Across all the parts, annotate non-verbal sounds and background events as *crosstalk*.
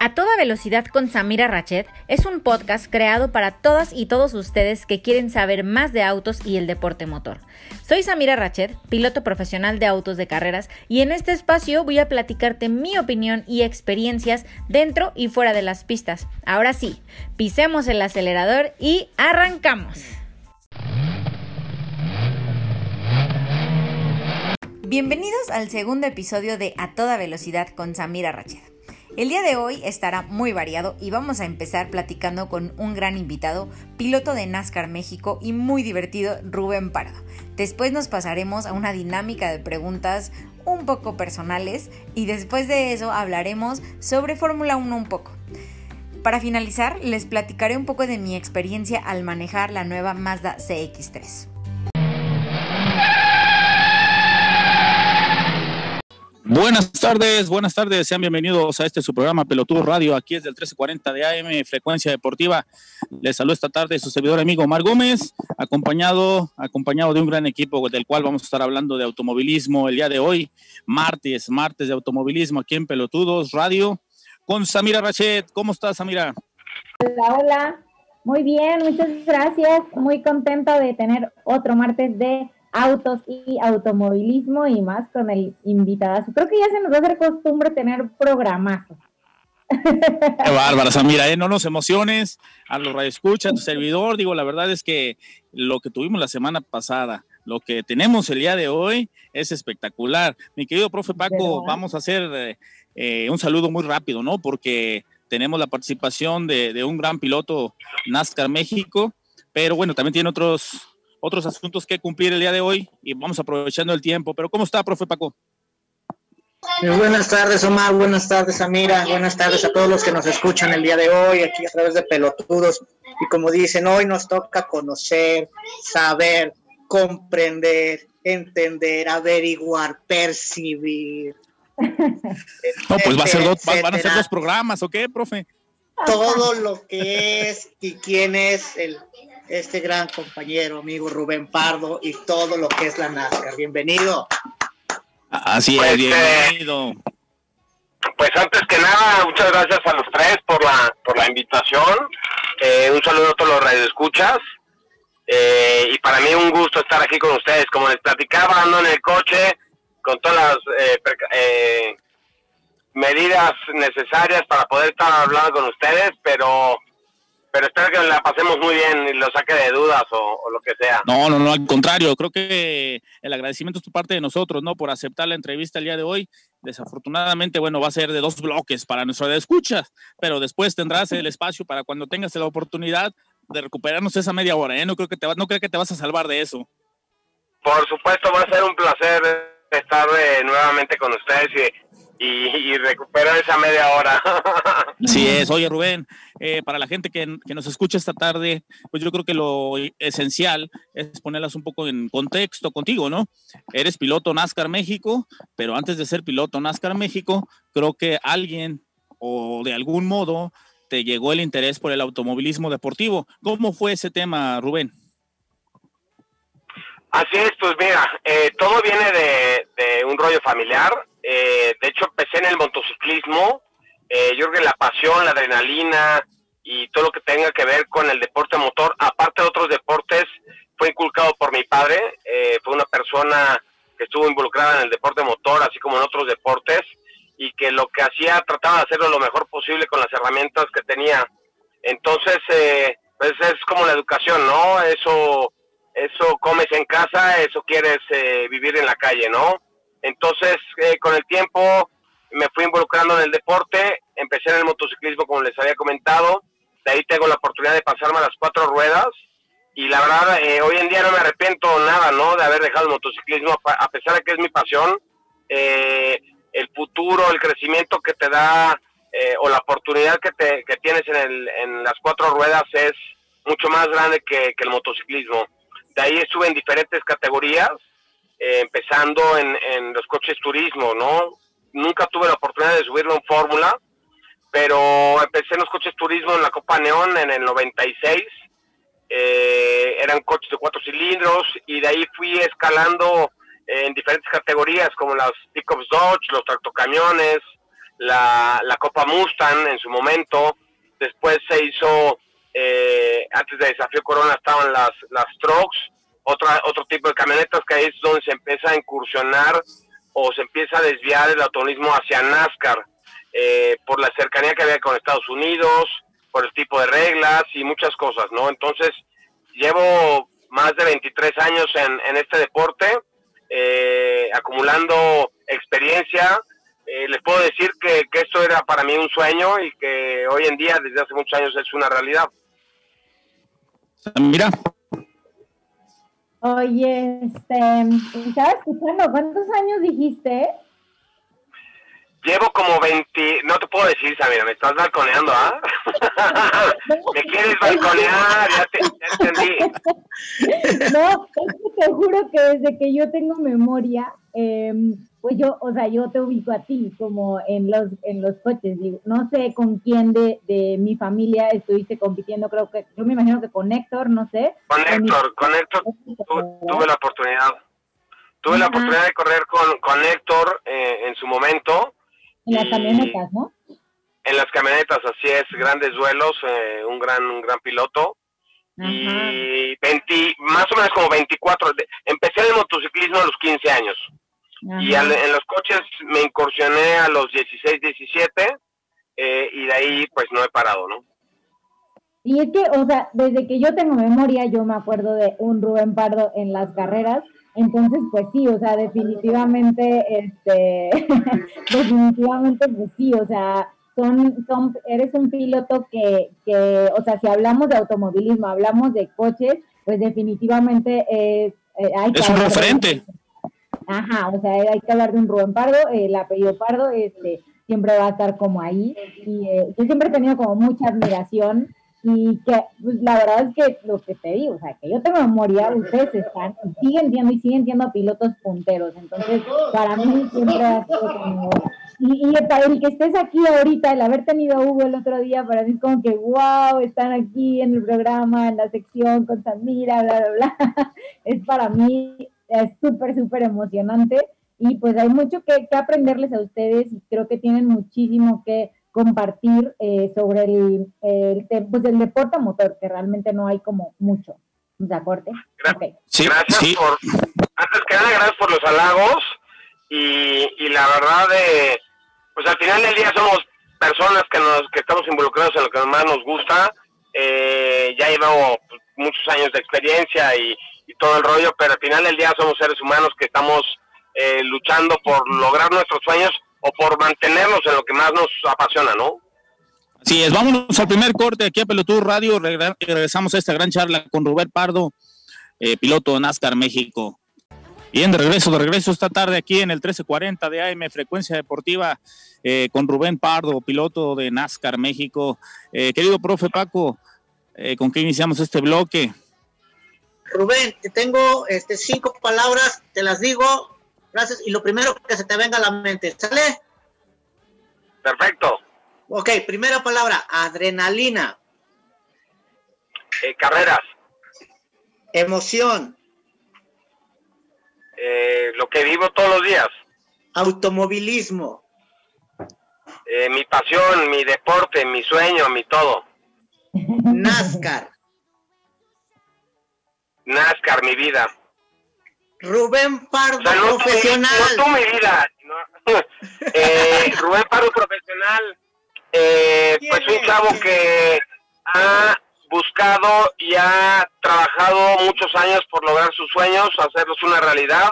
A toda velocidad con Samira Rachet es un podcast creado para todas y todos ustedes que quieren saber más de autos y el deporte motor. Soy Samira Rachet, piloto profesional de autos de carreras, y en este espacio voy a platicarte mi opinión y experiencias dentro y fuera de las pistas. Ahora sí, pisemos el acelerador y arrancamos. Bienvenidos al segundo episodio de A toda velocidad con Samira Rachet. El día de hoy estará muy variado y vamos a empezar platicando con un gran invitado, piloto de NASCAR México y muy divertido, Rubén Pardo. Después nos pasaremos a una dinámica de preguntas un poco personales y después de eso hablaremos sobre Fórmula 1 un poco. Para finalizar, les platicaré un poco de mi experiencia al manejar la nueva Mazda CX3. Buenas tardes, buenas tardes, sean bienvenidos a este su programa Pelotudo Radio, aquí es del 1340 de AM, Frecuencia Deportiva. Les saludo esta tarde su servidor amigo Omar Gómez, acompañado, acompañado de un gran equipo del cual vamos a estar hablando de automovilismo el día de hoy, martes, martes de automovilismo aquí en Pelotudos Radio, con Samira Rachet. ¿Cómo estás, Samira? Hola, hola. Muy bien, muchas gracias. Muy contenta de tener otro martes de autos y automovilismo y más con el invitado. Creo que ya se nos va a hacer costumbre tener programazo. Qué bárbara, Samira, ¿eh? no nos emociones a los radioescuchas, tu servidor, digo, la verdad es que lo que tuvimos la semana pasada, lo que tenemos el día de hoy es espectacular. Mi querido profe Paco, vamos a hacer eh, un saludo muy rápido, ¿no? Porque tenemos la participación de, de un gran piloto NASCAR México, pero bueno, también tiene otros otros asuntos que cumplir el día de hoy y vamos aprovechando el tiempo. Pero ¿cómo está, profe Paco? buenas tardes, Omar. Buenas tardes, Amira. Buenas tardes a todos los que nos escuchan el día de hoy, aquí a través de Pelotudos. Y como dicen, hoy nos toca conocer, saber, comprender, entender, averiguar, percibir. no, pues va a ser dos, van a ser dos programas, ¿o qué, profe? Todo lo que es y quién es el este gran compañero, amigo Rubén Pardo y todo lo que es la NASCAR. Bienvenido. Así es, pues, bienvenido. pues antes que nada, muchas gracias a los tres por la, por la invitación. Eh, un saludo a todos los radioescuchas. Eh, y para mí un gusto estar aquí con ustedes. Como les platicaba, ando en el coche con todas las eh, eh, medidas necesarias para poder estar hablando con ustedes, pero pero espero que la pasemos muy bien y lo saque de dudas o, lo que sea. No, no, no, al contrario, creo que el agradecimiento es tu parte de nosotros, ¿no? Por aceptar la entrevista el día de hoy. Desafortunadamente, bueno, va a ser de dos bloques para nuestra escucha, pero después tendrás el espacio para cuando tengas la oportunidad de recuperarnos esa media hora, ¿eh? No creo que te, no creo que te vas a salvar de eso. Por supuesto, va a ser un placer estar eh, nuevamente con ustedes y y, recuperar esa media hora. *laughs* Sí es, oye Rubén, eh, para la gente que, nos escucha esta tarde, pues yo creo que lo esencial es ponerlas un poco en contexto contigo, ¿no? Eres piloto NASCAR México, pero antes de ser piloto NASCAR México, creo que alguien o de algún modo te llegó el interés por el automovilismo deportivo. ¿Cómo fue ese tema, Rubén? Así es, pues mira, eh, todo viene de, un rollo familiar. Eh, de hecho, empecé en el motociclismo. Eh, yo creo que la pasión, la adrenalina y todo lo que tenga que ver con el deporte motor, aparte de otros deportes, fue inculcado por mi padre. fue una persona que estuvo involucrada en el deporte motor, así como en otros deportes, y que lo que hacía trataba de hacerlo lo mejor posible con las herramientas que tenía. Entonces, pues es como la educación, ¿no? Eso eso comes en casa, eso quieres eh, vivir en la calle, ¿no? Entonces, eh, con el tiempo me fui involucrando en el deporte, empecé en el motociclismo, como les había comentado, de ahí tengo la oportunidad de pasarme a las cuatro ruedas, y la verdad, eh, hoy en día no me arrepiento nada, ¿no? De haber dejado el motociclismo, a pesar de que es mi pasión, el futuro, el crecimiento que te da, o la oportunidad que, te, que tienes en, el, en las cuatro ruedas es mucho más grande que el motociclismo. De ahí estuve en diferentes categorías, eh, empezando en, los coches turismo, ¿no? Nunca tuve la oportunidad de subirme en Fórmula, pero empecé en los coches turismo en la Copa Neón en el 96. Eh, eran coches de cuatro cilindros y de ahí fui escalando en diferentes categorías como las pickups Dodge, los tractocamiones, la, la Copa Mustang en su momento, después se hizo, eh, antes de Desafío Corona estaban las, las trucks, otra, otro tipo de camionetas que es donde se empieza a incursionar o se empieza a desviar el automovilismo hacia NASCAR, eh, por la cercanía que había con Estados Unidos, por el tipo de reglas y muchas cosas, ¿no? Entonces, llevo más de 23 años en, este deporte, eh, acumulando experiencia. Eh, les puedo decir que, que, esto era para mí un sueño y que hoy en día, desde hace muchos años, es una realidad. Mira. Oye, este, estaba escuchando, ¿cuántos años dijiste? Llevo como 20, no te puedo decir, Samira, me estás balconeando, ¿ah? *laughs* me quieres balconear, ya te, ya entendí. *laughs* No, es que te juro que desde que yo tengo memoria, eh, pues yo, o sea, yo te ubico a ti como en los, en los coches, digo, no sé con quién de, de mi familia estuviste compitiendo, creo que, yo me imagino que con Héctor, no sé. Con Héctor, con Héctor tu, tuve la oportunidad. Tuve la oportunidad de correr con, con Héctor eh, en su momento. En las camionetas, ¿no? En las camionetas, así es, grandes duelos, eh, un gran un gran piloto. Ajá. Y 20, más o menos como 24, empecé en el motociclismo a los 15 años. Ajá. Y al, en los coches me incursioné a los 16, 17 eh, y de ahí pues no he parado, ¿no? Y es que, o sea, desde que yo tengo memoria, yo me acuerdo de un Rubén Pardo en las carreras, entonces, pues sí, o sea, definitivamente, este, *laughs* definitivamente, pues sí, o sea, son, son, eres un piloto que, que, o sea, si hablamos de automovilismo, hablamos de coches, pues definitivamente es... Eh, hay es un referente. Ajá, o sea, hay que hablar de un Rubén Pardo, el apellido Pardo, este, siempre va a estar como ahí, y eh, yo siempre he tenido como mucha admiración y que pues, la verdad es que lo que te digo, o sea, que yo tengo memoria, ustedes están siguen siendo y siguen siendo pilotos punteros, entonces para mí siempre ha sido como y, y para el que estés aquí ahorita, el haber tenido a Hugo el otro día, para mí es como que wow, están aquí en el programa, en la sección con Samira, bla, bla, bla. *laughs* Es para mí es súper, súper emocionante y pues hay mucho que, que aprenderles a ustedes y creo que tienen muchísimo que compartir eh, sobre el, el, pues el deporte motor, que realmente no hay como mucho. ¿De acuerdo? Gra okay. sí, gracias sí. por, antes que nada, gracias por los halagos y, y la verdad de, pues al final del día somos personas que nos que estamos involucrados en lo que más nos gusta. Eh, ya llevamos pues, muchos años de experiencia y, y, todo el rollo, pero al final del día somos seres humanos que estamos eh, luchando por lograr nuestros sueños o por mantenernos en lo que más nos apasiona, ¿no? Así es, vámonos al primer corte aquí a Pelotudo Radio, regresamos a esta gran charla con Rubén Pardo, eh, piloto de NASCAR México. Bien, de regreso, de regreso esta tarde aquí en el 1340 de AM Frecuencia Deportiva eh, con Rubén Pardo, piloto de NASCAR México. Querido profe Paco, ¿con qué iniciamos este bloque? Rubén, te tengo este, cinco palabras, te las digo, gracias, y lo primero que se te venga a la mente, ¿sale? Perfecto. Ok, primera palabra, adrenalina. Eh, carreras. Emoción. Eh, lo que vivo todos los días. Automovilismo. Eh, mi pasión, mi deporte, mi sueño, mi todo. NASCAR. NASCAR, mi vida. Rubén Pardo, o sea, no profesional. Tu, no tú mi vida. No. *laughs* eh, Rubén Pardo, profesional. Eh, pues un chavo que ha buscado y ha trabajado muchos años por lograr sus sueños, hacerlos una realidad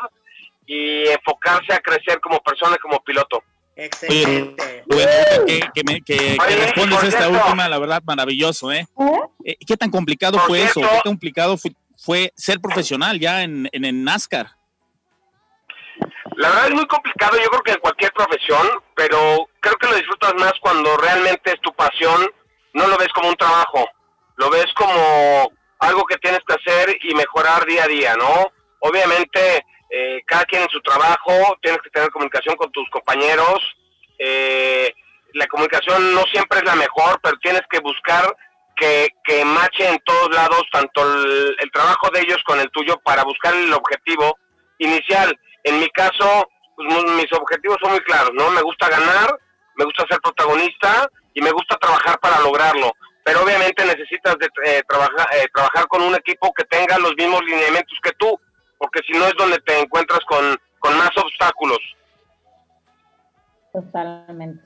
y enfocarse a crecer como persona, como piloto. Excelente. Bueno, que, que, me, que, Oye, que respondes esta cierto, última, la verdad, maravilloso, ¿eh? ¿Eh? ¿Qué tan complicado fue cierto, eso? ¿Qué tan complicado fue, fue ser profesional ya en, en, en NASCAR? La verdad es muy complicado, yo creo que en cualquier profesión, pero creo que lo disfrutas más cuando realmente es tu pasión, no lo ves como un trabajo, lo ves como algo que tienes que hacer y mejorar día a día, ¿no? Obviamente, eh, cada quien en su trabajo, tienes que tener comunicación con tus compañeros, eh, la comunicación no siempre es la mejor, pero tienes que buscar que, que mache en todos lados, tanto el, el trabajo de ellos con el tuyo, para buscar el objetivo inicial en mi caso, pues, mis objetivos son muy claros, ¿no? Me gusta ganar, me gusta protagonista y me gusta trabajar para lograrlo. Pero obviamente necesitas de, eh, trabajar, eh, trabajar con un equipo que tenga los mismos lineamientos que tú, porque si no es donde te encuentras con, con más obstáculos. Totalmente.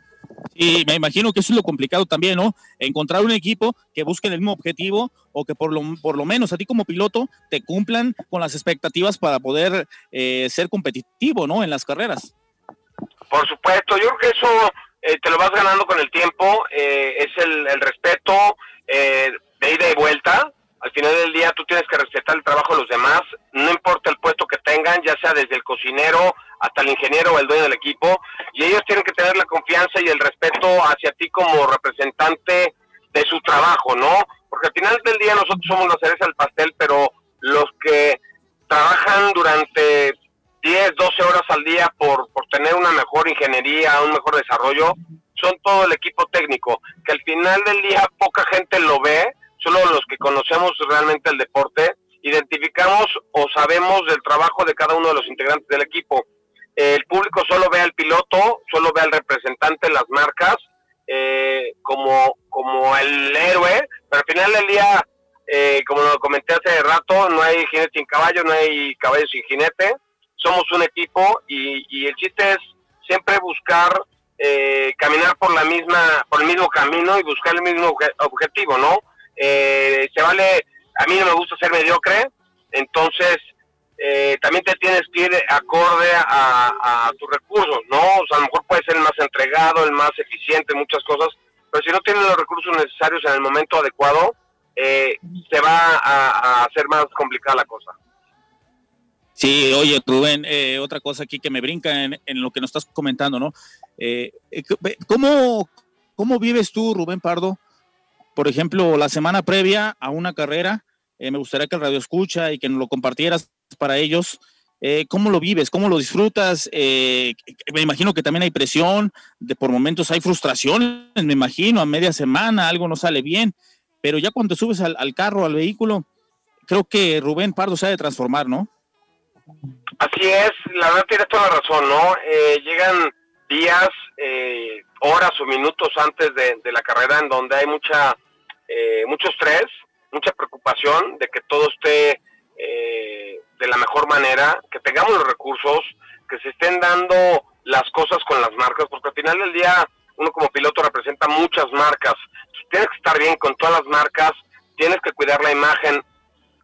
Y me imagino que eso es lo complicado también, ¿no? Encontrar un equipo que busque el mismo objetivo o que por lo, por lo menos a ti como piloto te cumplan con las expectativas para poder eh, ser competitivo, ¿no? En las carreras. Por supuesto, yo creo que eso eh, te lo vas ganando con el tiempo, eh, es el, el respeto de ida y vuelta. Al final del día tú tienes que respetar el trabajo de los demás, no importa el puesto que tengan, ya sea desde el cocinero hasta el ingeniero o el dueño del equipo, y ellos tienen que tener la confianza y el respeto hacia ti como representante de su trabajo, ¿no? Porque al final del día nosotros somos la cereza del pastel, pero los que trabajan durante 10, 12 horas al día por, por tener una mejor ingeniería, un mejor desarrollo, son todo el equipo técnico, que al final del día poca gente lo ve, solo los que conocemos realmente el deporte, identificamos o sabemos del trabajo de cada uno de los integrantes del equipo el público solo ve al piloto, solo ve al representante de las marcas eh, como, como el héroe, pero al final del día, eh, como lo comenté hace rato, no hay jinete sin caballo, no hay caballo sin jinete, somos un equipo y, y el chiste es siempre buscar eh, caminar por la misma, por el mismo camino y buscar el mismo objetivo, ¿no? Se vale, a mí no me gusta ser mediocre, entonces eh, también te tienes que ir acorde a, tus recursos, ¿no? O sea, a lo mejor puede ser el más entregado, el más eficiente, muchas cosas, pero si no tienes los recursos necesarios en el momento adecuado, eh, se va a, hacer más complicada la cosa. Sí, oye, Rubén, eh, otra cosa aquí que me brinca en, lo que nos estás comentando, ¿no? ¿cómo, ¿Cómo vives tú, Rubén Pardo, por ejemplo, la semana previa a una carrera? me gustaría que el radio escucha y que nos lo compartieras para ellos. Eh, ¿Cómo lo vives? ¿Cómo lo disfrutas? Eh, me imagino que también hay presión, de por momentos hay frustración, me imagino, a media semana algo no sale bien, pero ya cuando subes al, carro, al vehículo, creo que Rubén Pardo se ha de transformar, ¿no? Así es, la verdad tienes toda la razón, ¿no? Eh, llegan días, horas o minutos antes de, la carrera en donde hay mucha, mucho estrés, mucha preocupación de que todo esté de la mejor manera, que tengamos los recursos, que se estén dando las cosas con las marcas, porque al final del día uno como piloto representa muchas marcas. tienes que estar bien con todas las marcas, tienes que cuidar la imagen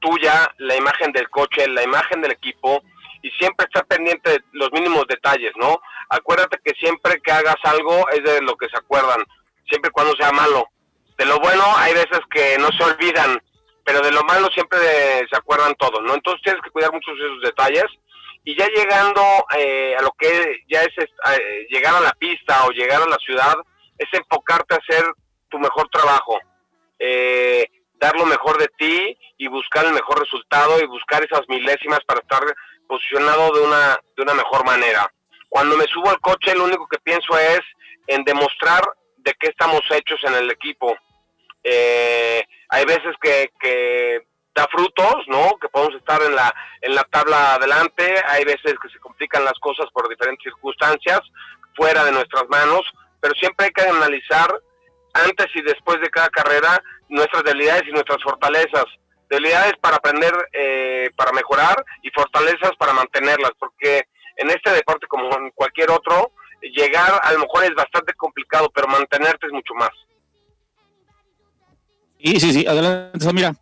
tuya, la imagen del coche, la imagen del equipo y siempre estar pendiente de los mínimos detalles, ¿no? Acuérdate que siempre que hagas algo es de lo que se acuerdan, siempre cuando sea malo. De lo bueno hay veces que no se olvidan, pero de lo malo siempre se acuerdan todos, ¿no? Entonces tienes que cuidar muchos de esos detalles y ya llegando eh, a lo que ya es llegar a la pista o llegar a la ciudad, es enfocarte a hacer tu mejor trabajo, eh, dar lo mejor de ti y buscar el mejor resultado y buscar esas milésimas para estar posicionado de una, de una mejor manera. Cuando me subo al coche, lo único que pienso es en demostrar de qué estamos hechos en el equipo. Eh, hay veces que, que da frutos, ¿no? Que podemos estar en la, en la tabla adelante, hay veces que se complican las cosas por diferentes circunstancias fuera de nuestras manos, pero siempre hay que analizar antes y después de cada carrera nuestras debilidades y nuestras fortalezas. Debilidades para aprender, eh, para mejorar y fortalezas para mantenerlas, porque en este deporte como en cualquier otro, llegar a lo mejor es bastante complicado, pero mantenerte es mucho más. Sí, sí, sí, adelante, Samira.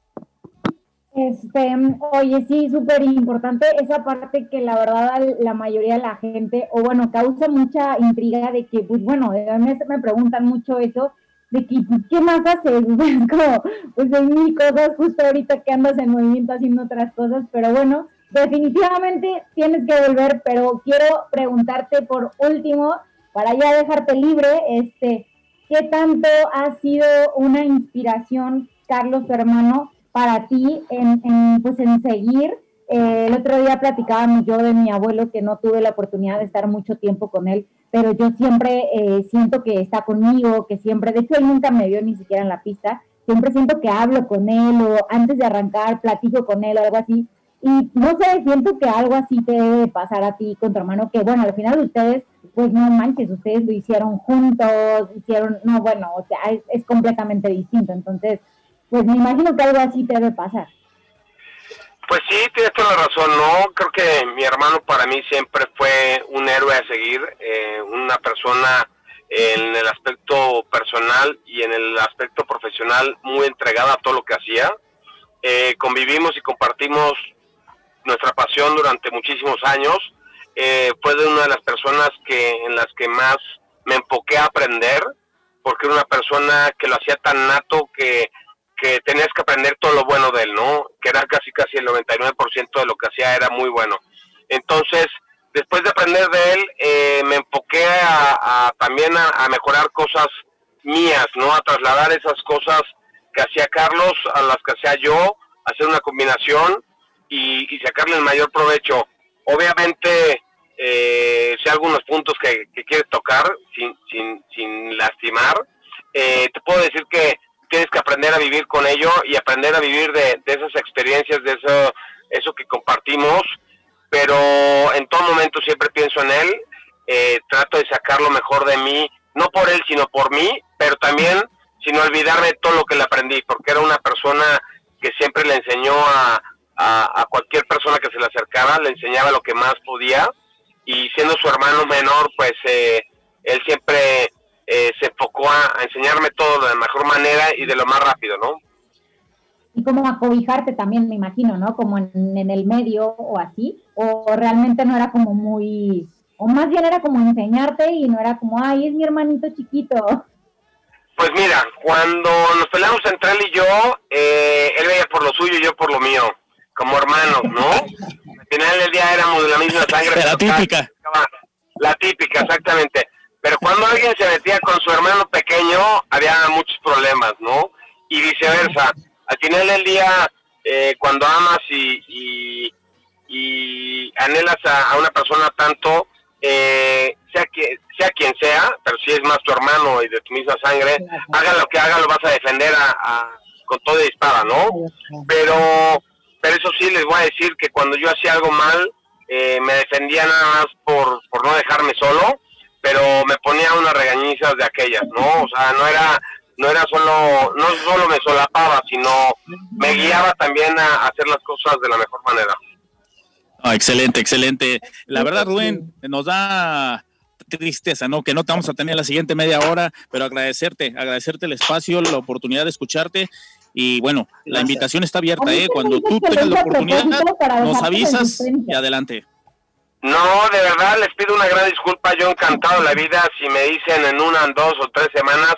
Este, oye, sí, súper importante esa parte que la verdad la mayoría de la gente, o bueno, causa mucha intriga de que, pues bueno, a mí me preguntan mucho eso, de ¿qué más haces? *laughs* Es como, pues hay mil cosas justo ahorita que andas en movimiento haciendo otras cosas, pero bueno, definitivamente tienes que volver, pero quiero preguntarte por último, para ya dejarte libre, este, ¿Qué tanto ha sido una inspiración, Carlos, tu hermano, para ti en, pues en seguir? Eh, el otro día platicábamos yo de mi abuelo que no tuve la oportunidad de estar mucho tiempo con él, pero yo siempre eh, siento que está conmigo, que siempre, de hecho él nunca me vio ni siquiera en la pista, siempre siento que hablo con él o antes de arrancar platico con él o algo así. Y no sé, siento que algo así te debe pasar a ti con tu hermano, que bueno, al final ustedes, pues no manches, ustedes lo hicieron juntos, hicieron, no, bueno, o sea, es, es completamente distinto. Entonces, pues me imagino que algo así te debe pasar. Pues sí, tienes toda la razón, ¿no? Creo que mi hermano para mí siempre fue un héroe a seguir, eh, una persona en el aspecto personal y en el aspecto profesional muy entregada a todo lo que hacía. Eh, convivimos y compartimos nuestra pasión durante muchísimos años. Eh, fue de una de las personas que en las que más me enfoqué a aprender, porque era una persona que lo hacía tan nato que que tenías que aprender todo lo bueno de él, ¿no? Que era casi casi el 99% de lo que hacía era muy bueno. Entonces, después de aprender de él, eh, me enfoqué a, también a, mejorar cosas mías, ¿no? A trasladar esas cosas que hacía Carlos a las que hacía yo, hacer una combinación y, sacarle el mayor provecho. Obviamente, eh, sé algunos puntos que, que quieres tocar sin, sin, sin lastimar. Eh, te puedo decir que tienes que aprender a vivir con ello y aprender a vivir de, esas experiencias, de eso, eso que compartimos, pero en todo momento siempre pienso en él, eh, trato de sacar lo mejor de mí, no por él, sino por mí, pero también sin olvidarme de todo lo que le aprendí, porque era una persona que siempre le enseñó a, cualquier persona que se le acercara, le enseñaba lo que más podía, y siendo su hermano menor, pues eh, él siempre eh, se enfocó a, enseñarme todo de la mejor manera y de lo más rápido, ¿no? Y como acobijarte también, me imagino, ¿no? Como en, el medio o así, o realmente no era como muy, o más bien era como enseñarte y no era como, ay, es mi hermanito chiquito. Pues mira, cuando nos peleamos entre él y yo, eh, él veía por lo suyo y yo por lo mío, como hermanos, ¿no? *laughs* Al final del día éramos de la misma sangre. La típica. La típica, exactamente. Pero cuando alguien se metía con su hermano pequeño, había muchos problemas, ¿no? Y viceversa. Al final del día, eh, cuando amas y, y, anhelas a, una persona tanto, eh, sea, que, sea quien sea, pero si es más tu hermano y de tu misma sangre, haga lo que haga, lo vas a defender a, con todo de espada, ¿no? Pero, pero eso sí, les voy a decir que cuando yo hacía algo mal, eh, me defendía nada más por, por no dejarme solo pero me ponía unas regañizas de aquellas, ¿no? O sea, no era no era solo no solo me solapaba, sino me guiaba también a hacer las cosas de la mejor manera. Ah, excelente, excelente. La verdad, Rubén, nos da tristeza, ¿no? Que no te vamos a tener la siguiente media hora, pero agradecerte, agradecerte el espacio, la oportunidad de escucharte. Y bueno, la invitación está abierta, ¿eh? Cuando tú tengas la oportunidad, nos avisas y adelante. No, de verdad les pido una gran disculpa. Yo encantado la vida. Si me dicen en una, dos o tres semanas,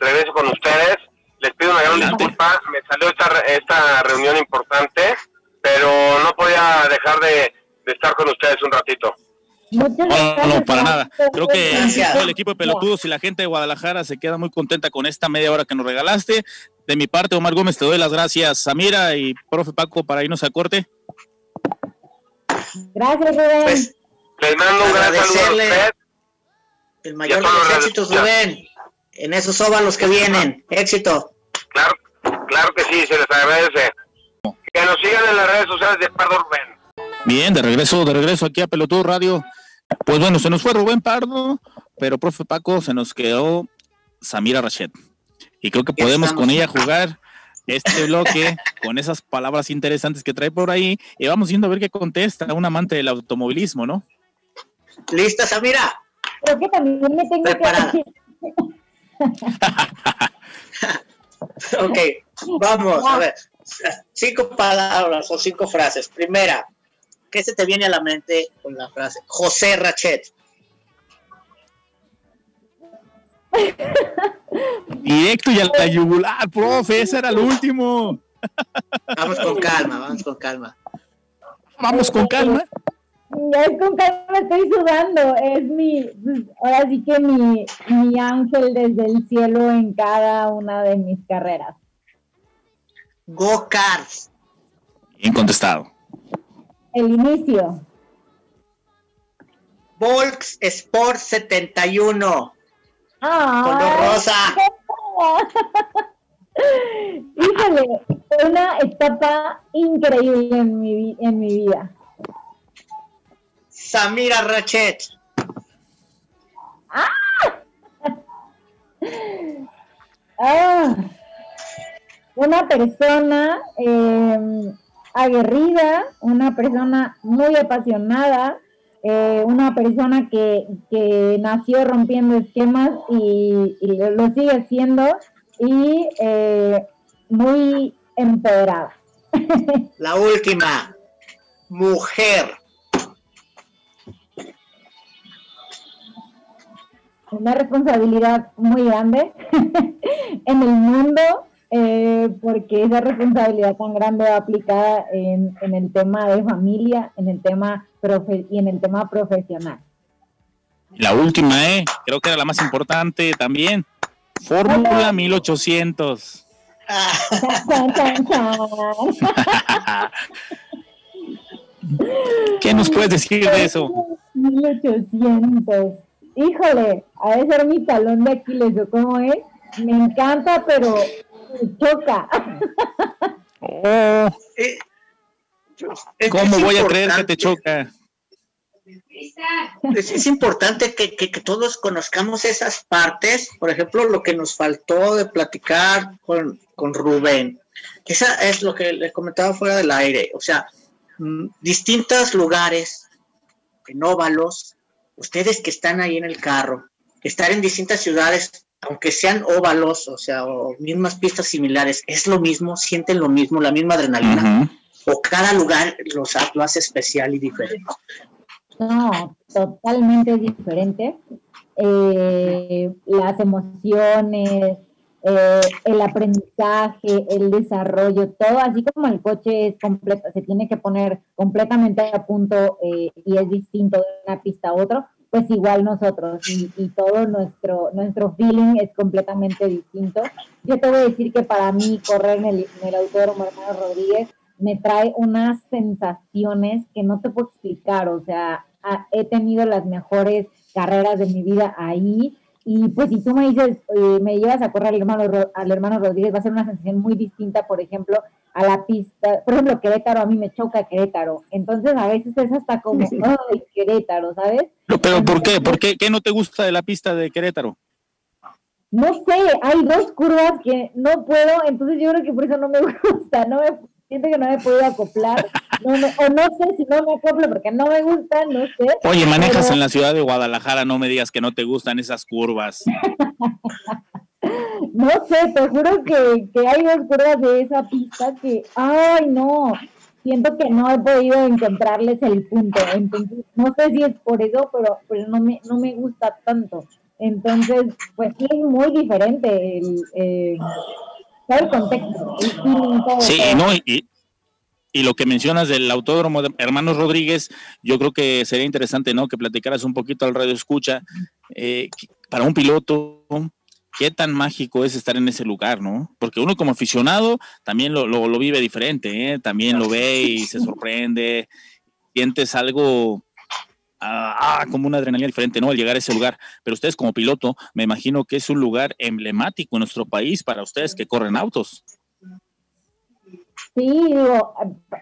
regreso con ustedes. Les pido una gran disculpa. Me salió esta, esta reunión importante, pero no podía dejar de, estar con ustedes un ratito. No, no, para nada. Creo que todo el equipo de pelotudos y la gente de Guadalajara se queda muy contenta con esta media hora que nos regalaste. De mi parte, Omar Gómez, te doy las gracias, Samira y profe Paco, para irnos a corte. Gracias, Rubén. Pues, les mando un gran saludo a El mayor de los éxitos, Rubén. En esos óvalos que vienen. Éxito. Claro, claro que sí, se les agradece. Que nos sigan en las redes sociales de Pardo Rubén. Bien, de regreso, de regreso aquí a Pelotudo Radio. Pues bueno, se nos fue Rubén Pardo, pero profe Paco, se nos quedó Samira Rachet. Y creo que podemos con ella jugar este bloque con esas palabras interesantes que trae por ahí y vamos viendo a ver qué contesta un amante del automovilismo, ¿no? ¿Lista, Samira? Creo que también me tengo Preparada. que... *laughs* ok, vamos, a ver. Cinco palabras o cinco frases. Primera, ¿qué se te viene a la mente con la frase? José Rachet. Directo y al la yugular, profe, ese era el último. Vamos con calma, vamos con calma. Vamos con calma. Es con calma, estoy sudando. Es mi, ahora sí que mi, mi ángel desde el cielo en cada una de mis carreras. Go Cars. Bien contestado. El inicio. Volks Sport 71. Ah, Color rosa. *laughs* Híjole, una etapa increíble en mi, en mi vida. Samira Rachet. ¡Ah! ah una persona em, aguerrida, una persona muy apasionada, eh, una persona que, nació rompiendo esquemas y, lo sigue haciendo y eh, muy empoderada. *laughs* La última, mujer. Una responsabilidad muy grande *laughs* en el mundo eh, porque esa responsabilidad tan grande va aplicada en, el tema de familia, en el tema y en el tema profesional. La última, eh, creo que era la más importante también. Fórmula 1800. *laughs* ¿Qué nos puedes decir de eso? 1800. Híjole, a ser mi talón de Aquiles, cómo es? Me encanta, pero choca. Oh. ¿Cómo voy a creer que te choca? Es, importante que, todos conozcamos esas partes, por ejemplo, lo que nos faltó de platicar con, con Rubén. Esa es lo que les comentaba fuera del aire, o sea, mm, distintos lugares, en óvalos, ustedes que están ahí en el carro, estar en distintas ciudades aunque sean óvalos, o sea, o mismas pistas similares, es lo mismo, sienten lo mismo, la misma adrenalina, o cada lugar los, lo hace especial y diferente. No, totalmente diferente. Eh, las emociones, eh, el aprendizaje, el desarrollo, todo, así como el coche es completo, se tiene que poner completamente a punto eh, y es distinto de una pista a otra, pues igual nosotros y, todo nuestro, nuestro feeling es completamente distinto. Yo te voy a decir que para mí correr en el, en el Autódromo Hermano Rodríguez me trae unas sensaciones que no te puedo explicar, o sea, he tenido las mejores carreras de mi vida ahí y pues si tú me dices, eh, me llevas a correr al hermano, al hermano Rodríguez, va a ser una sensación muy distinta, por ejemplo, a la pista. Por ejemplo, Querétaro, a mí me choca Querétaro. Entonces a veces es hasta como, ay, Querétaro, ¿sabes? Pero ¿por qué? ¿Por qué? ¿Qué no te gusta de la pista de Querétaro? No sé, hay dos curvas que no puedo, entonces yo creo que por eso no me *laughs* gusta, no me siento que no me puedo acoplar, o no sé si no me acoplo porque no me gustan, no sé. Oye, manejas en la ciudad de Guadalajara, no me digas que no te gustan esas curvas. *laughs* no sé, te juro que, que hay dos curvas de esa pista que, ay, no, siento que no he podido encontrarles el punto. Entonces, no sé si es por eso, pero, pero no, me, no me gusta tanto. Entonces, pues sí es muy diferente el, eh, el contexto, Sí, no, y, y lo que mencionas del autódromo de Hermanos Rodríguez, yo creo que sería interesante, ¿no? Que platicaras un poquito al radio escucha. Eh, para un piloto, qué tan mágico es estar en ese lugar, ¿no? Porque uno como aficionado también lo, lo, vive diferente, ¿eh? También lo ve y se sorprende, sientes algo ah, ah, como una adrenalina diferente, ¿no? Al llegar a ese lugar. Pero ustedes como piloto, me imagino que es un lugar emblemático en nuestro país para ustedes que corren autos. Sí, digo,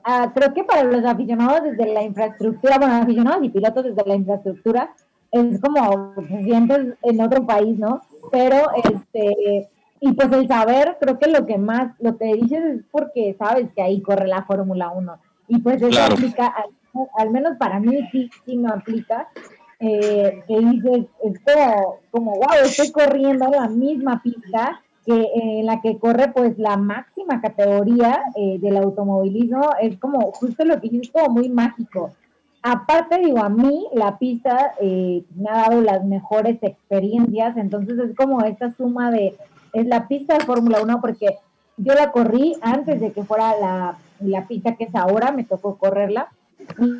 ah, creo que para los aficionados desde la infraestructura, bueno, aficionados y pilotos desde la infraestructura, es como se sientes en otro país, ¿no? Pero, este, y pues el saber, creo que lo que más, lo que dices es porque sabes que ahí corre la Fórmula 1. Y pues eso aplica, al, menos para mí sí, sí me aplica, eh, que dices, es como, como, wow, estoy corriendo la misma pista que en la que corre pues la máxima categoría eh, del automovilismo, es como justo lo que dices, como muy mágico. Aparte, digo, a mí la pista eh, me ha dado las mejores experiencias, entonces es como esta suma de, es la pista de Fórmula 1 porque yo la corrí antes de que fuera la, la pista que es ahora, me tocó correrla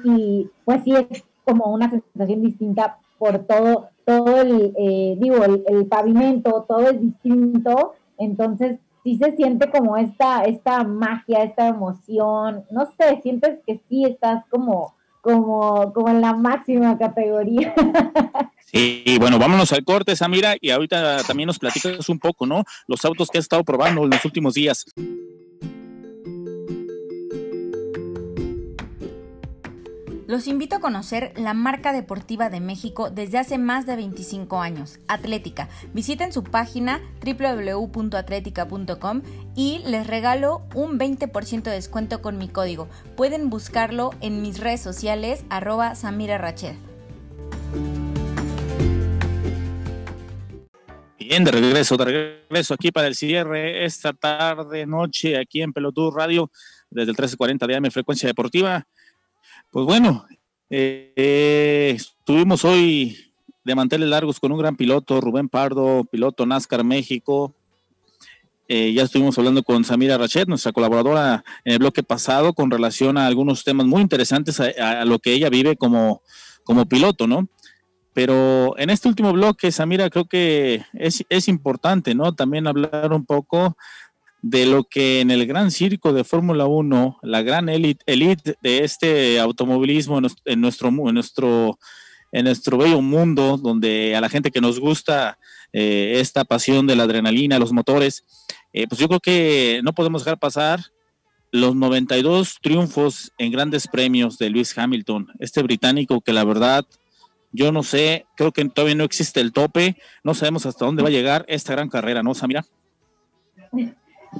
y pues sí es como una sensación distinta por todo, todo el, eh, digo, el, el, pavimento, todo es distinto, entonces sí se siente como esta, esta magia, esta emoción, no sé, sientes que sí estás como como, como en la máxima categoría. *laughs* Sí, bueno, vámonos al corte, Samira, y ahorita también nos platicas un poco, ¿no? Los autos que has estado probando en los últimos días. Los invito a conocer la marca deportiva de México desde hace más de 25 años, Atlética. Visiten su página www.atletica.com y les regalo un 20% de descuento con mi código. Pueden buscarlo en mis redes sociales arroba Samira Rached. Bien, de regreso, de regreso aquí para el cierre esta tarde, noche, aquí en Pelotudo Radio, desde el 1340 de AM Frecuencia Deportiva. Pues bueno, eh, estuvimos hoy de manteles largos con un gran piloto, Rubén Pardo, piloto NASCAR México. Eh, ya estuvimos hablando con Samira Rachet, nuestra colaboradora en el bloque pasado, con relación a algunos temas muy interesantes a, lo que ella vive como, como piloto, ¿no? Pero en este último bloque, Samira, creo que es, es importante, ¿no? También hablar un poco de lo que en el gran circo de Fórmula 1, la gran elite, elite de este automovilismo en nuestro, en nuestro, en nuestro bello mundo, donde a la gente que nos gusta eh, esta pasión de la adrenalina, los motores, eh, pues yo creo que no podemos dejar pasar los 92 triunfos en grandes premios de Lewis Hamilton, este británico que la verdad, yo no sé, creo que todavía no existe el tope, no sabemos hasta dónde va a llegar esta gran carrera, ¿no, Samira?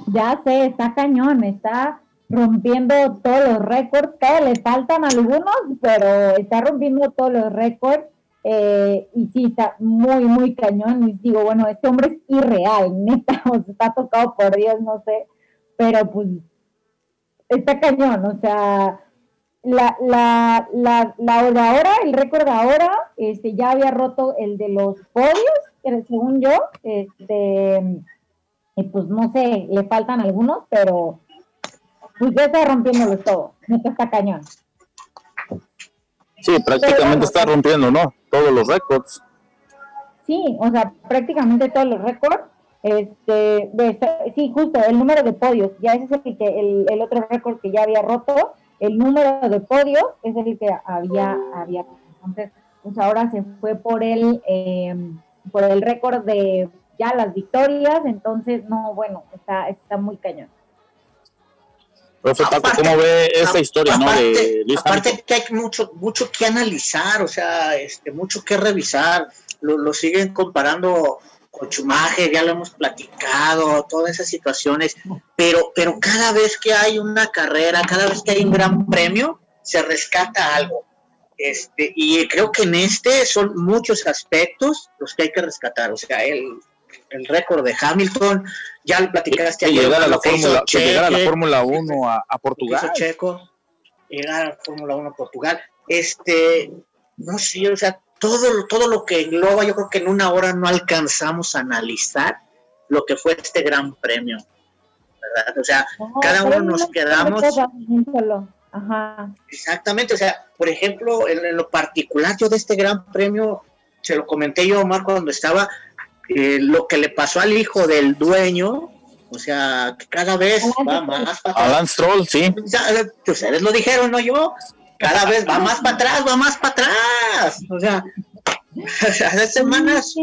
Ya sé, está cañón, está rompiendo todos los récords, le faltan algunos, pero está rompiendo todos los récords. Eh, y sí, está muy, muy cañón. Y digo, bueno, este hombre es irreal, *laughs* neta, o sea, está tocado por Dios, no sé, pero pues está cañón, o sea, la, la, la, la de ahora, el récord de ahora, este, ya había roto el de los podios, según yo, este pues no sé, le faltan algunos, pero pues ya está rompiéndolo todo, está cañón. Sí, prácticamente está rompiendo, ¿no? Todos los récords. Sí, o sea, prácticamente todos los récords. Este, sí, justo, el número de podios, ya ese es el, que, el, otro récord que ya había roto, el número de podios es el que había, había entonces, pues ahora se fue por el, eh, por el récord de ya las victorias, entonces no, bueno, está, está muy cañón. Profe ¿cómo ve esta historia, aparte, ¿no? aparte que hay mucho, mucho que analizar, o sea, este, mucho que revisar. Lo, lo siguen comparando con Chumaje, ya lo hemos platicado, todas esas situaciones, pero, pero cada vez que hay una carrera, cada vez que hay un gran premio, se rescata algo. Este, y creo que en este son muchos aspectos los que hay que rescatar. O sea, el, el récord de Hamilton, ya lo platicaste ayer. Llegar a la Fórmula, llegar a la Fórmula 1 a, Portugal. Checo, llegar a la Fórmula 1 a Portugal. Este, no sé, o sea, todo, todo lo que engloba, yo creo que en una hora no alcanzamos a analizar lo que fue este gran premio. ¿verdad? O sea, cada uno nos quedamos. Ajá. Exactamente, o sea, por ejemplo, en, en, lo particular, yo de este gran premio, se lo comenté yo, Omar, cuando estaba, eh, lo que le pasó al hijo del dueño, o sea, que cada vez va más para atrás. Alan Stroll, sí. Ustedes lo dijeron, no yo. Cada vez va más para atrás, va más para atrás. O sea, *laughs* hace semanas.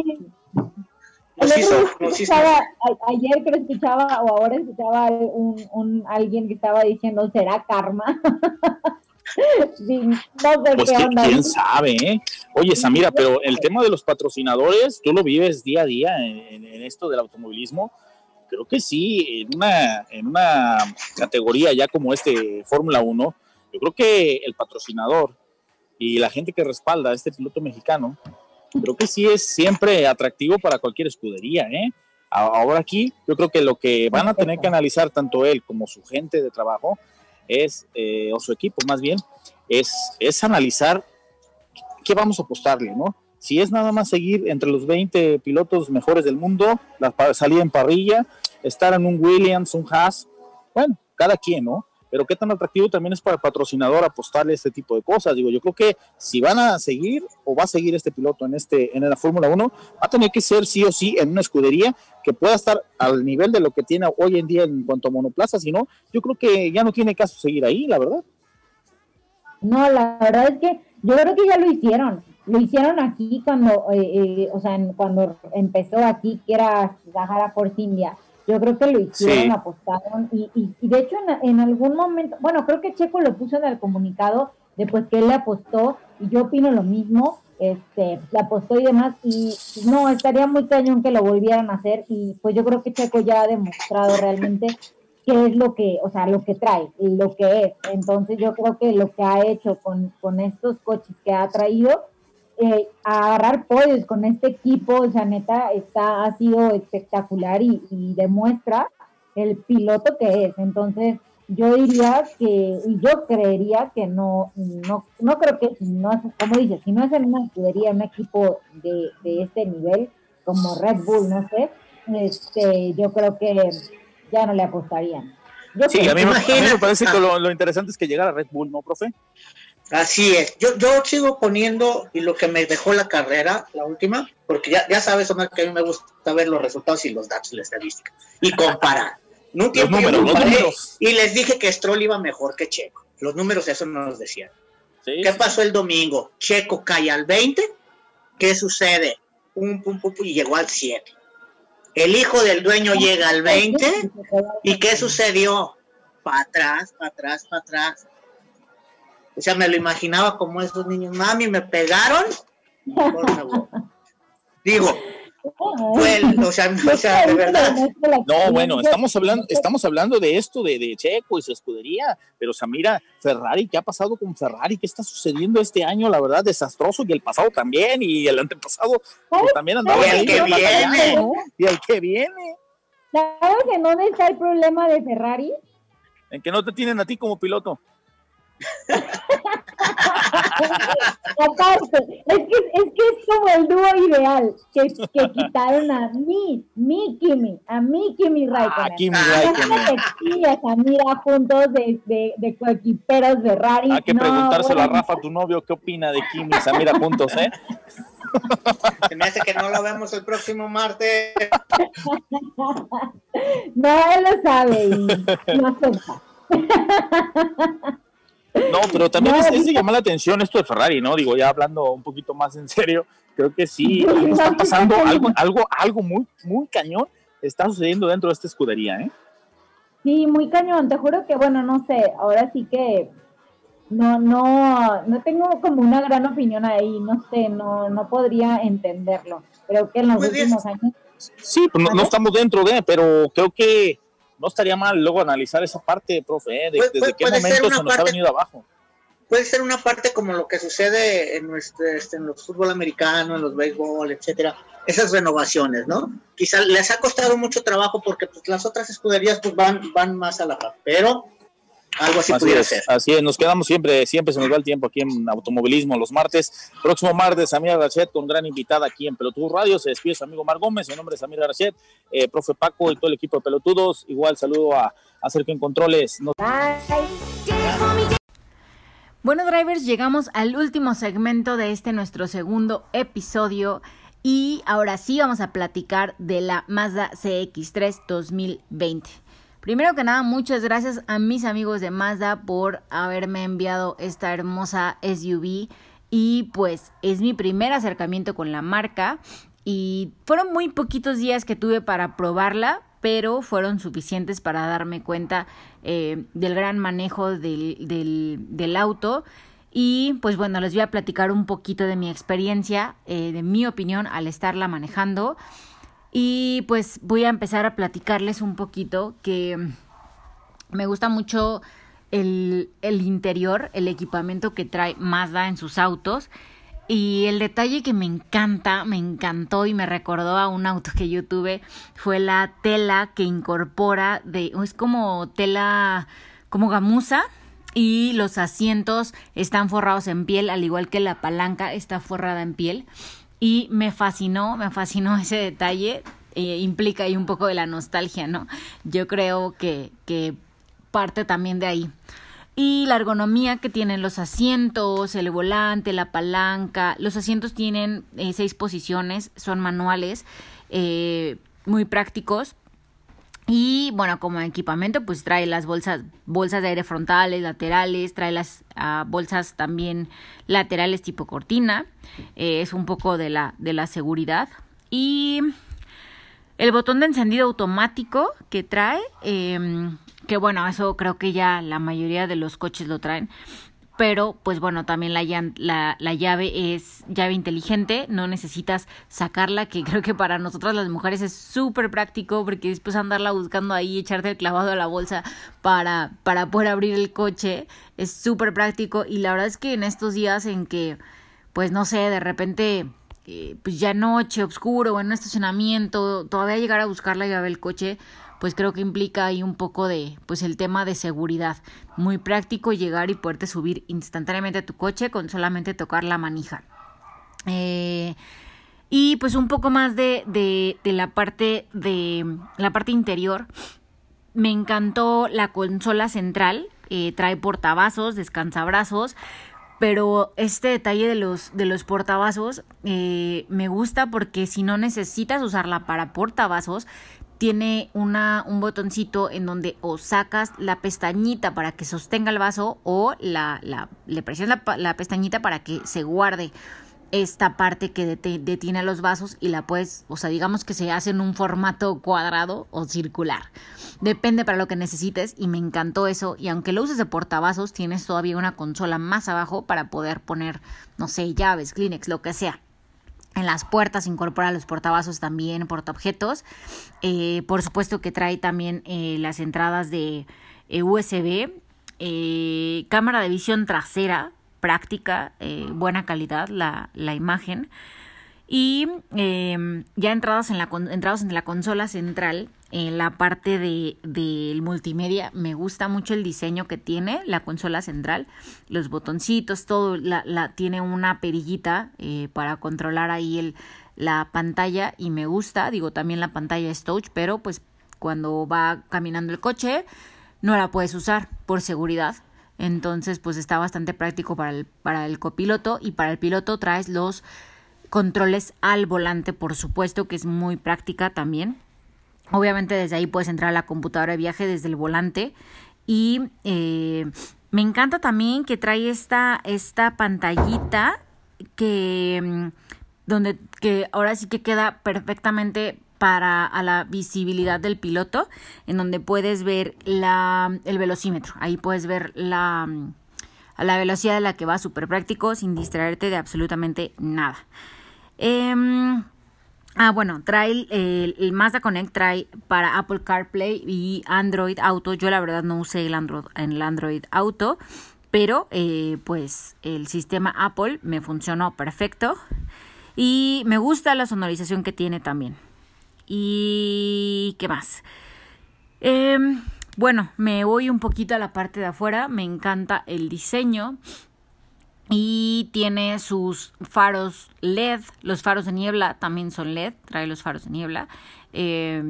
ayer que lo escuchaba, o ahora escuchaba un, un alguien que estaba diciendo, ¿será karma? *laughs* pues quién sabe, ¿eh? Oye, Samira, pero el tema de los patrocinadores, tú lo vives día a día en, esto del automovilismo. Creo que sí, en una, en una categoría ya como este Fórmula 1, yo creo que el patrocinador y la gente que respalda a este piloto mexicano, creo que sí es siempre atractivo para cualquier escudería, ¿eh? Ahora aquí, yo creo que lo que van a tener que analizar tanto él como su gente de trabajo es, eh, o su equipo más bien, es, es analizar qué vamos a apostarle, ¿no? Si es nada más seguir entre los 20 pilotos mejores del mundo, la salida en parrilla, estar en un Williams, un Haas, bueno, cada quien, ¿no? Pero qué tan atractivo también es para el patrocinador apostarle este tipo de cosas. Digo, yo creo que si van a seguir o va a seguir este piloto en este en la Fórmula 1, va a tener que ser sí o sí en una escudería que pueda estar al nivel de lo que tiene hoy en día en cuanto a monoplaza, si no, yo creo que ya no tiene caso seguir ahí, la verdad. No, la verdad es que yo creo que ya lo hicieron. Lo hicieron aquí cuando, eh, eh, o sea, cuando empezó aquí, que era Sahara Force India yo creo que lo hicieron, apostaron y, y, de hecho en, en, algún momento, bueno, creo que Checo lo puso en el comunicado de pues que él le apostó y yo opino lo mismo, este, le apostó y demás y no, estaría muy cañón que lo volvieran a hacer y pues yo creo que Checo ya ha demostrado realmente qué es lo que, o sea, lo que trae y lo que es. Entonces yo creo que lo que ha hecho con, con estos coches que ha traído, eh, agarrar podios con este equipo, o sea, neta, está, ha sido espectacular y, y demuestra el piloto que es. Entonces, yo diría que, y yo creería que no, no, no creo que, no como dices, si no es en una escudería, un equipo de, de este nivel, como Red Bull, no sé, este, yo creo que ya no le apostarían. Yo Sí, a mí, me- a mí me parece Ah. que lo, lo interesante es que llegara Red Bull, ¿no, profe? Así es. Yo, yo sigo poniendo, y lo que me dejó la carrera, la última, porque ya, ya sabes, Omar, que a mí me gusta ver los resultados y los datos, la estadística, y comparar. En un tiempo números, comparé y les dije que Stroll iba mejor que Checo. Los números eso no nos decían. Sí, ¿Qué sí. pasó el domingo? Checo cae al 20. ¿Qué sucede? Pum, pum, pum, pum, y llegó al 7. El hijo del dueño llega al 20. ¿Y qué sucedió? Para atrás, para atrás, para atrás. O sea, me lo imaginaba como esos niños. Mami, me pegaron. Me voy. Digo, fue el- o sea, o sea, de verdad. No, bueno, estamos hablando, estamos hablando de esto, de, de Checo y su escudería, pero Samira, Ferrari, ¿qué ha pasado con Ferrari? ¿Qué está sucediendo este año? La verdad, desastroso, y el pasado también, y el antepasado pues, también andaba Y el que viene. ¿no? Y el que viene, ¿Sabes en dónde está el problema de Ferrari? en que no te tienen a ti como piloto. *laughs* Aparte, es que, es que es como el dúo ideal, que, que quitaron a mí, mi Kimi, a mi Kimi Raikkonen. Ah, Kimi Raikkonen. a Samira juntos de, de, de coequiperos Ferrari. Hay que No, preguntárselo a Rafa, tu novio, qué opina de Kimi y Samira juntos, ¿eh? Se me hace que no lo vemos el próximo martes. *laughs* No, él lo sabe y lo acepta. *laughs* No, pero también No, es, llamar la atención esto de Ferrari, ¿no? Digo, ya hablando un poquito más en serio, creo que sí, *laughs* está pasando, algo, algo, algo muy, muy cañón está sucediendo dentro de esta escudería, ¿eh? Sí, muy cañón, te juro que, bueno, no sé, ahora sí que no, no, no tengo como una gran opinión ahí, no sé, no, no podría entenderlo. Creo que en los Pues, últimos años, Sí, pues no, estamos dentro de, pero creo que no estaría mal luego analizar esa parte, profe, ¿eh? de, Puede- desde qué momento se nos ha parte- venido abajo. Puede ser una parte como lo que sucede en nuestro, este, en los fútbol americano, en los béisbol, etcétera. Esas renovaciones, ¿no? Quizá les ha costado mucho trabajo porque pues, las otras escuderías pues, van, van más a la par, pero algo así, Así pudiera es, ser. así es, nos quedamos siempre, siempre se nos va el tiempo aquí en automovilismo los martes. Próximo martes, Samira Rachet con gran invitada aquí en Pelotudos Radio. Se despide su amigo Mar Gómez, mi nombre es Samira Rachet, eh, profe Paco y todo el equipo de Pelotudos. Igual saludo a, a Sergio en Controles. Nos Bueno, drivers, llegamos al último segmento de este nuestro segundo episodio y ahora sí vamos a platicar de la Mazda CX3 2020. Primero que nada, muchas gracias a mis amigos de Mazda por haberme enviado esta hermosa SUV y pues es mi primer acercamiento con la marca y fueron muy poquitos días que tuve para probarla, pero fueron suficientes para darme cuenta eh, del gran manejo del, del, auto. Y pues bueno, les voy a platicar un poquito de mi experiencia, eh, de mi opinión al estarla manejando. Y pues voy a empezar a platicarles un poquito que me gusta mucho el, el interior, el equipamiento que trae Mazda en sus autos. Y el detalle que me encanta, me encantó y me recordó a un auto que yo tuve fue la tela que incorpora de, es como tela, como gamuza y los asientos están forrados en piel, al igual que la palanca está forrada en piel. Y me fascinó, me fascinó *laughs* ese detalle. Eh, implica ahí un poco de la nostalgia, ¿no? Yo creo que, que parte también de ahí y la ergonomía que tienen los asientos, el volante, la palanca. Los asientos tienen eh, seis posiciones, son manuales, eh, muy prácticos. Y bueno, como equipamiento, pues trae las bolsas, bolsas de aire frontales, laterales, trae las uh, bolsas también laterales tipo cortina. Eh, es un poco de la, de la seguridad. Y el botón de encendido automático que trae, eh, que bueno, eso creo que ya la mayoría de los coches lo traen. Pero pues bueno, también la, la, la, llave es llave inteligente, no necesitas sacarla, que *laughs* creo que para nosotras las mujeres es súper práctico porque después andarla buscando ahí, echarte el clavado a la bolsa para, para poder abrir el coche, es súper práctico. Y la verdad es que en estos días en que, pues no sé, de repente... Eh, pues ya noche, oscuro en un estacionamiento, todavía llegar a buscar la llave del coche, pues creo que implica ahí un poco de, pues el tema de seguridad. Muy práctico llegar y poderte subir instantáneamente a tu coche con solamente tocar la manija. Eh, y pues un poco más de, de, de, la parte de la parte interior. Me encantó la consola central. Eh, trae portavasos, descansabrazos. Pero este detalle de los, de los portavasos eh, me gusta porque si no necesitas usarla para portavasos, tiene una, un botoncito en donde o sacas la pestañita para que sostenga el vaso o la, la le presionas la, la, pestañita para que se guarde esta parte que detiene a los vasos y la puedes, o sea, digamos que se hace en un formato cuadrado o circular. Depende para lo que necesites y me encantó eso. Y aunque lo uses de portavasos, tienes todavía una consola más abajo para poder poner, no sé, llaves, Kleenex, lo que sea. En las puertas incorpora los portavasos también, portaobjetos. Eh, por supuesto que trae también eh, las entradas de eh, USB. Eh, cámara de visión trasera, práctica, eh, buena calidad la, la imagen. Y eh, ya entradas en la, entrados en la consola central, en la parte de del multimedia, me gusta mucho el diseño que tiene la consola central, los botoncitos, todo, la, la tiene una perillita eh, para controlar ahí el, la pantalla y me gusta, digo también la pantalla es touch, pero pues cuando va caminando el coche no la puedes usar por seguridad. Entonces, pues está bastante práctico para el, para el copiloto. Y para el piloto traes los controles al volante, por supuesto, que es muy práctica también. Obviamente desde ahí puedes entrar a la computadora de viaje desde el volante. Y eh, me encanta también que trae esta, esta pantallita que mm, donde que ahora sí que queda perfectamente para a la visibilidad del piloto en donde puedes ver la el velocímetro. Ahí puedes ver la mm, a la velocidad a la que va súper práctico sin distraerte de absolutamente nada eh, ah, bueno, trae el, el, Mazda Connect, trae para Apple CarPlay y Android Auto. Yo la verdad no usé el Android, el Android Auto, pero eh, pues el sistema Apple me funcionó perfecto. Y me gusta la sonorización que tiene también. ¿Y qué más? Eh, bueno, me voy un poquito a la parte de afuera. Me encanta el diseño y tiene sus faros LED, los faros de niebla también son LED, trae los faros de niebla. Eh,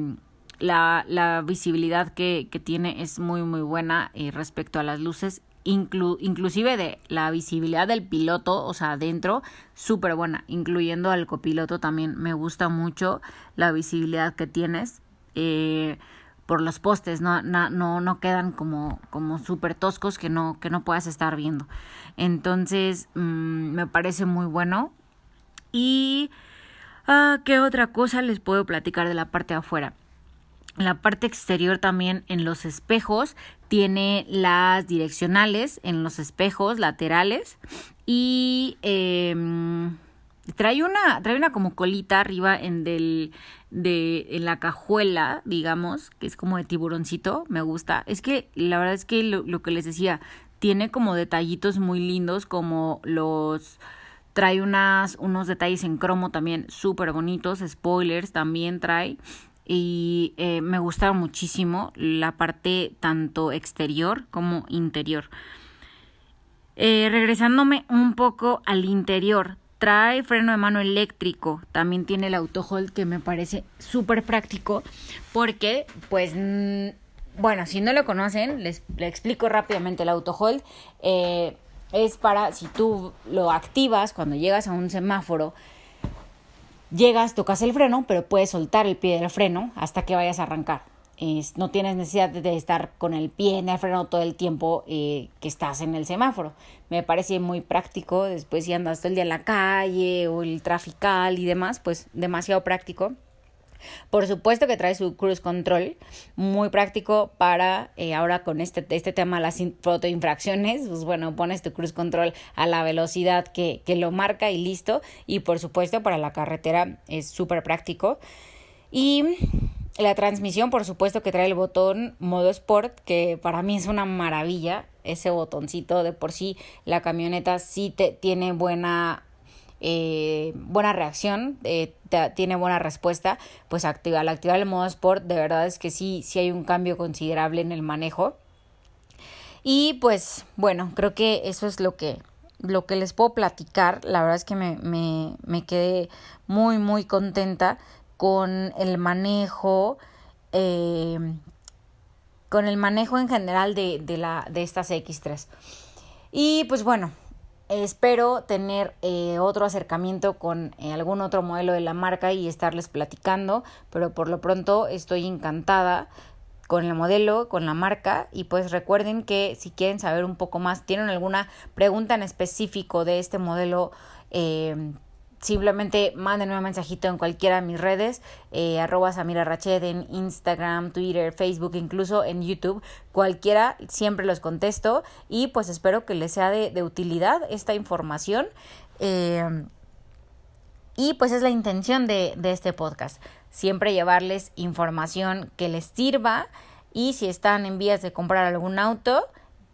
la, la, visibilidad que, que, tiene es muy muy buena eh, respecto a las luces, inclu, inclusive de la visibilidad del piloto, o sea, adentro, súper buena, incluyendo al copiloto también me gusta mucho la visibilidad que tienes. Eh, por los postes, no, no, no, no quedan como, como súper toscos que no, que no puedas estar viendo. Entonces, mmm, me parece muy bueno. Y, uh, ¿qué otra cosa les puedo platicar de la parte de afuera? La parte exterior también en los espejos tiene las direccionales en los espejos laterales y eh, trae una trae una como colita arriba en del de en la cajuela digamos que es como de tiburoncito me gusta. Es que la verdad es que lo, lo que les decía tiene como detallitos muy lindos como los trae unas unos detalles en cromo también súper bonitos spoilers también trae. Y eh, me gusta muchísimo la parte tanto exterior como interior. Eh, regresándome un poco al interior Trae freno de mano eléctrico, también tiene el auto hold que me parece súper práctico porque pues bueno, si no lo conocen, les, explico rápidamente el auto hold. Eh, es para si tú lo activas cuando llegas a un semáforo, llegas, tocas el freno, pero puedes soltar el pie del freno hasta que vayas a arrancar no tienes necesidad de estar con el pie en el freno todo el tiempo eh, que estás en el semáforo. Me parece muy práctico, después si andas todo el día en la calle o el trafical y demás, pues demasiado práctico. Por supuesto que trae su cruise control, muy práctico para eh, ahora con este, este tema las fotoinfracciones, pues bueno, pones tu cruise control a la velocidad que, que lo marca y listo. Y por supuesto para la carretera es súper práctico. Y la transmisión, por supuesto que trae el botón modo sport, que para mí es una maravilla, ese botoncito de por sí, la camioneta sí te, tiene buena eh, buena reacción, eh, tiene buena respuesta, pues activa, al activar el modo Sport, de verdad es que sí, sí hay un cambio considerable en el manejo. Y pues bueno, creo que eso es lo que, lo que les puedo platicar. La verdad es que me, me, me quedé muy, muy contenta con el manejo. Eh, con el manejo en general de, de, la, de estas X3. Y pues bueno, Espero tener eh, otro acercamiento con eh, algún otro modelo de la marca y estarles platicando, pero por lo pronto estoy encantada con el modelo, con la marca y pues recuerden que si quieren saber un poco más, tienen alguna pregunta en específico de este modelo simplemente mándenme un mensajito en cualquiera de mis redes, eh, arroba Samira Rached en Instagram, Twitter, Facebook, incluso en YouTube, cualquiera, siempre los contesto y pues espero que les sea de, utilidad esta información. Eh, y pues es la intención de, de este podcast, siempre llevarles información que les sirva y si están en vías de comprar algún auto,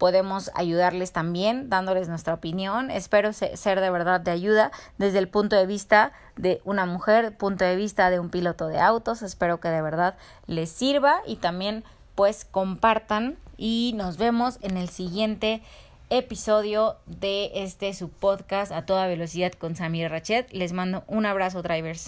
podemos ayudarles también dándoles nuestra opinión. Espero ser de verdad de ayuda desde el punto de vista de una mujer, punto de vista de un piloto de autos. Espero que de verdad les sirva y también pues compartan y nos vemos en el siguiente episodio de este su podcast a toda velocidad con Samir Rachet. Les mando un abrazo drivers.